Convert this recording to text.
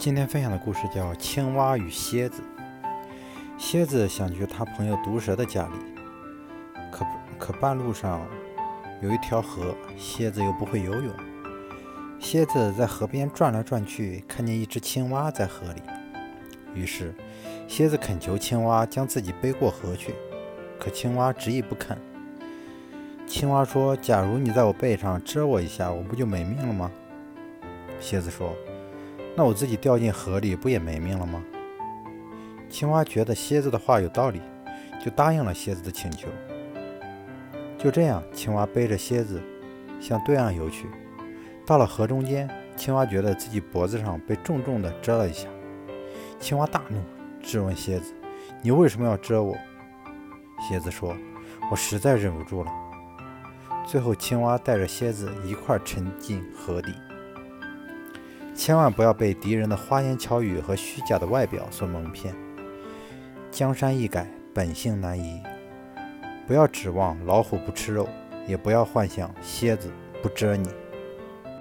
今天分享的故事叫《青蛙与蝎子》。蝎子想去他朋友毒蛇的家里，可可半路上有一条河，蝎子又不会游泳。蝎子在河边转来转去，看见一只青蛙在河里，于是蝎子恳求青蛙将自己背过河去，可青蛙执意不肯。青蛙说：“假如你在我背上蛰我一下，我不就没命了吗？”蝎子说。那我自己掉进河里，不也没命了吗？青蛙觉得蝎子的话有道理，就答应了蝎子的请求。就这样，青蛙背着蝎子向对岸游去。到了河中间，青蛙觉得自己脖子上被重重地蛰了一下。青蛙大怒，质问蝎子：“你为什么要蛰我？”蝎子说：“我实在忍不住了。”最后，青蛙带着蝎子一块沉进河底。千万不要被敌人的花言巧语和虚假的外表所蒙骗。江山易改，本性难移。不要指望老虎不吃肉，也不要幻想蝎子不蛰你。